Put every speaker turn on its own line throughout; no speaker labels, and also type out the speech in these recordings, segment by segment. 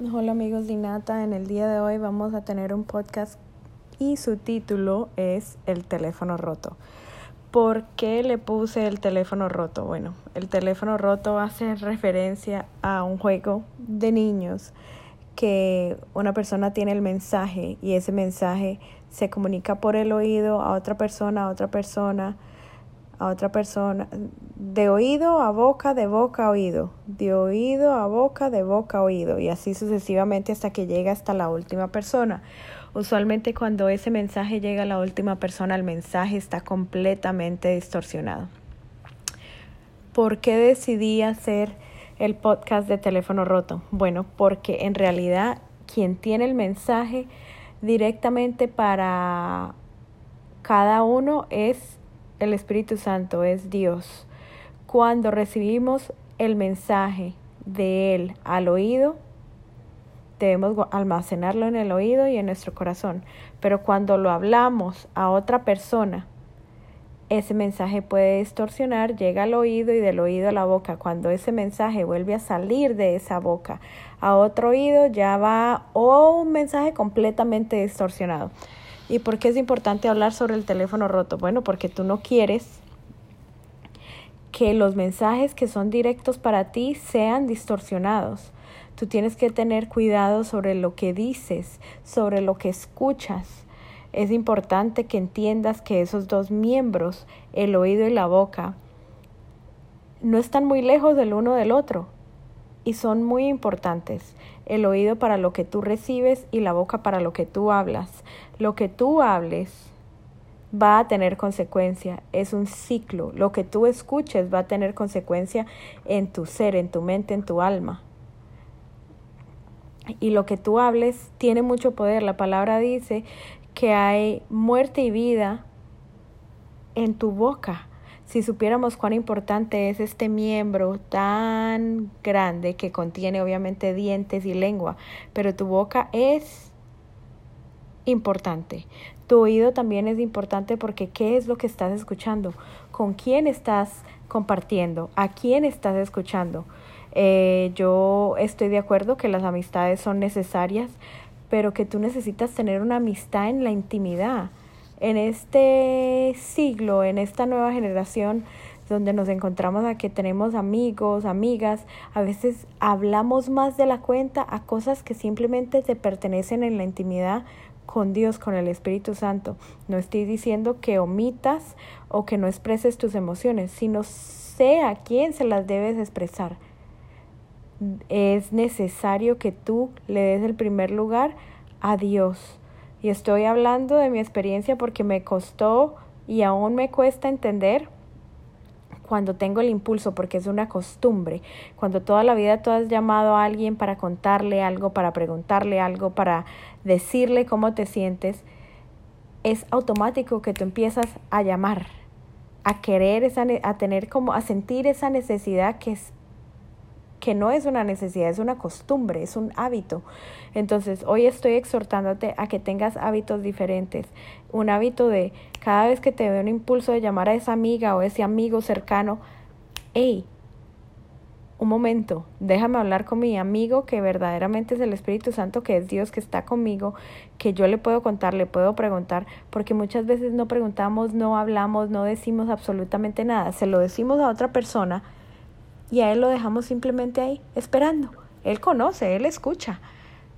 Hola amigos de Inata, en el día de hoy vamos a tener un podcast y su título es El teléfono roto. ¿Por qué le puse el teléfono roto? Bueno, el teléfono roto hace referencia a un juego de niños que una persona tiene el mensaje y ese mensaje se comunica por el oído a otra persona, a otra persona, a otra persona, de oído a boca, de boca a oído, de oído a boca, de boca a oído, y así sucesivamente hasta que llega hasta la última persona. Usualmente cuando ese mensaje llega a la última persona, el mensaje está completamente distorsionado. ¿Por qué decidí hacer el podcast de teléfono roto? Bueno, porque en realidad quien tiene el mensaje directamente para cada uno es el Espíritu Santo es Dios. Cuando recibimos el mensaje de Él al oído, debemos almacenarlo en el oído y en nuestro corazón. Pero cuando lo hablamos a otra persona, ese mensaje puede distorsionar, llega al oído y del oído a la boca. Cuando ese mensaje vuelve a salir de esa boca a otro oído, ya va o un mensaje completamente distorsionado. ¿Y por qué es importante hablar sobre el teléfono roto? Bueno, porque tú no quieres que los mensajes que son directos para ti sean distorsionados. Tú tienes que tener cuidado sobre lo que dices, sobre lo que escuchas. Es importante que entiendas que esos dos miembros, el oído y la boca, no están muy lejos del uno del otro y son muy importantes. El oído para lo que tú recibes y la boca para lo que tú hablas. Lo que tú hables va a tener consecuencia, es un ciclo. Lo que tú escuches va a tener consecuencia en tu ser, en tu mente, en tu alma. Y lo que tú hables tiene mucho poder. La palabra dice que hay muerte y vida en tu boca si supiéramos cuán importante es este miembro tan grande que contiene obviamente dientes y lengua, pero tu boca es importante. Tu oído también es importante porque ¿qué es lo que estás escuchando? ¿Con quién estás compartiendo? ¿A quién estás escuchando? Eh, yo estoy de acuerdo que las amistades son necesarias, pero que tú necesitas tener una amistad en la intimidad en este siglo, en esta nueva generación donde nos encontramos a que tenemos amigos, amigas, a veces hablamos más de la cuenta a cosas que simplemente te pertenecen en la intimidad con Dios, con el Espíritu Santo. No estoy diciendo que omitas o que no expreses tus emociones, sino sé a quién se las debes expresar. Es necesario que tú le des el primer lugar a Dios y estoy hablando de mi experiencia porque me costó y aún me cuesta entender cuando tengo el impulso, porque es una costumbre, cuando toda la vida tú has llamado a alguien para contarle algo, para preguntarle algo, para decirle cómo te sientes, es automático que tú empiezas a llamar, a querer, esa, a tener como, a sentir esa necesidad que es que no es una necesidad, es una costumbre, es un hábito. Entonces, hoy estoy exhortándote a que tengas hábitos diferentes. Un hábito de cada vez que te veo un impulso de llamar a esa amiga o ese amigo cercano, hey, un momento, déjame hablar con mi amigo que verdaderamente es el Espíritu Santo, que es Dios que está conmigo, que yo le puedo contar, le puedo preguntar, porque muchas veces no preguntamos, no hablamos, no decimos absolutamente nada, se lo decimos a otra persona y a él lo dejamos simplemente ahí, esperando. Él conoce, él escucha,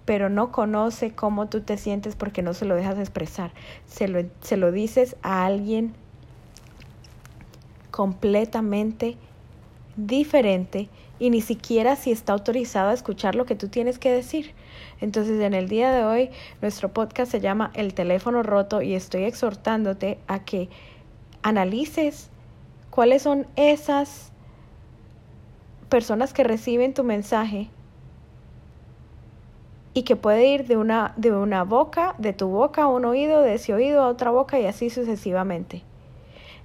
pero no conoce cómo tú te sientes porque no se lo dejas expresar. Se lo, se lo dices a alguien completamente diferente y ni siquiera si está autorizado a escuchar lo que tú tienes que decir. Entonces, en el día de hoy, nuestro podcast se llama El teléfono roto y estoy exhortándote a que analices cuáles son esas personas que reciben tu mensaje y que puede ir de una, de una boca, de tu boca a un oído, de ese oído a otra boca y así sucesivamente.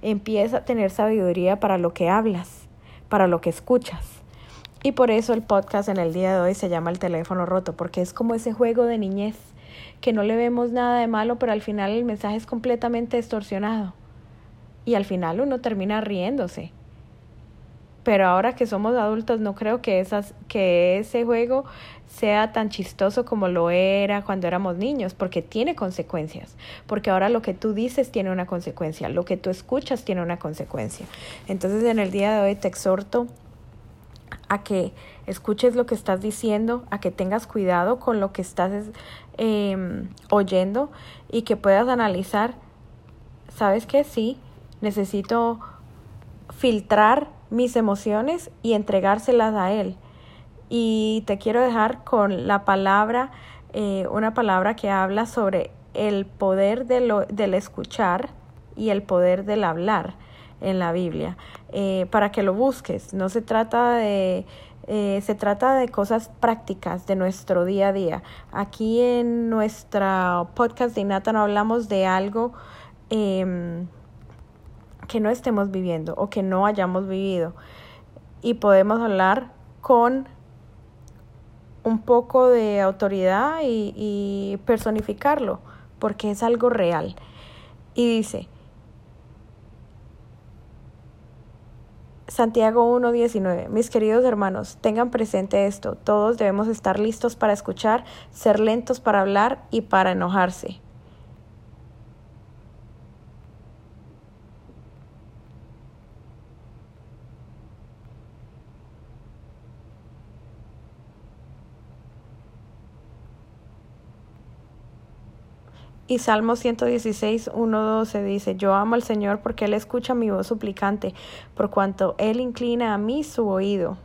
Empieza a tener sabiduría para lo que hablas, para lo que escuchas. Y por eso el podcast en el día de hoy se llama El teléfono roto, porque es como ese juego de niñez, que no le vemos nada de malo, pero al final el mensaje es completamente distorsionado. Y al final uno termina riéndose pero ahora que somos adultos no creo que, esas, que ese juego sea tan chistoso como lo era cuando éramos niños, porque tiene consecuencias, porque ahora lo que tú dices tiene una consecuencia, lo que tú escuchas tiene una consecuencia. Entonces en el día de hoy te exhorto a que escuches lo que estás diciendo, a que tengas cuidado con lo que estás em, oyendo y que puedas analizar, ¿sabes qué? Sí, necesito filtrar mis emociones y entregárselas a Él. Y te quiero dejar con la palabra, eh, una palabra que habla sobre el poder de lo, del escuchar y el poder del hablar en la Biblia, eh, para que lo busques. No se trata de, eh, se trata de cosas prácticas de nuestro día a día. Aquí en nuestra podcast de Innata no hablamos de algo em, que no estemos viviendo o que no hayamos vivido. Y podemos hablar con un poco de autoridad y, personificarlo, porque es algo real. Y dice, Santiago 1.19. Mis queridos hermanos, tengan presente esto. Todos debemos estar listos para escuchar, ser lentos para hablar y para enojarse. Y Salmo 116, 1, 12 dice, Yo amo al Señor porque Él escucha mi voz suplicante, por cuanto Él inclina a mí su oído.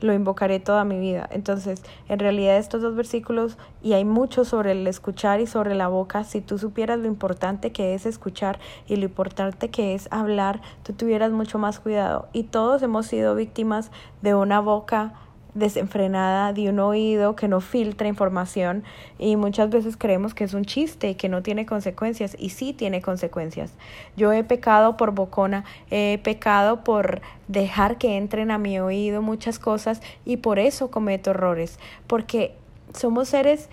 Lo invocaré toda mi vida. Entonces, en realidad estos dos versículos, y hay mucho sobre el escuchar y sobre la boca, si tú supieras lo importante que es escuchar y lo importante que es hablar, tú tuvieras mucho más cuidado. Y todos hemos sido víctimas de una boca desenfrenada de un oído que no filtra información y muchas veces creemos que es un chiste y que no tiene consecuencias y sí tiene consecuencias. Yo he pecado por bocona, he pecado por dejar que entren a mi oído muchas cosas y por eso cometo errores, porque somos seres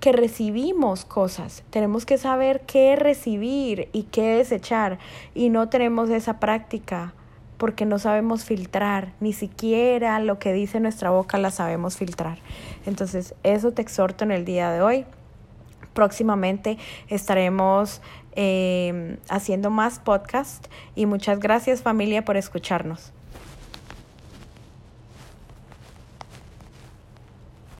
que recibimos cosas. Tenemos que saber qué recibir y qué desechar y no tenemos esa práctica porque no sabemos filtrar, ni siquiera lo que dice nuestra boca la sabemos filtrar. Entonces, eso te exhorto en el día de hoy. Próximamente estaremos eh, haciendo más podcast y muchas gracias familia por escucharnos.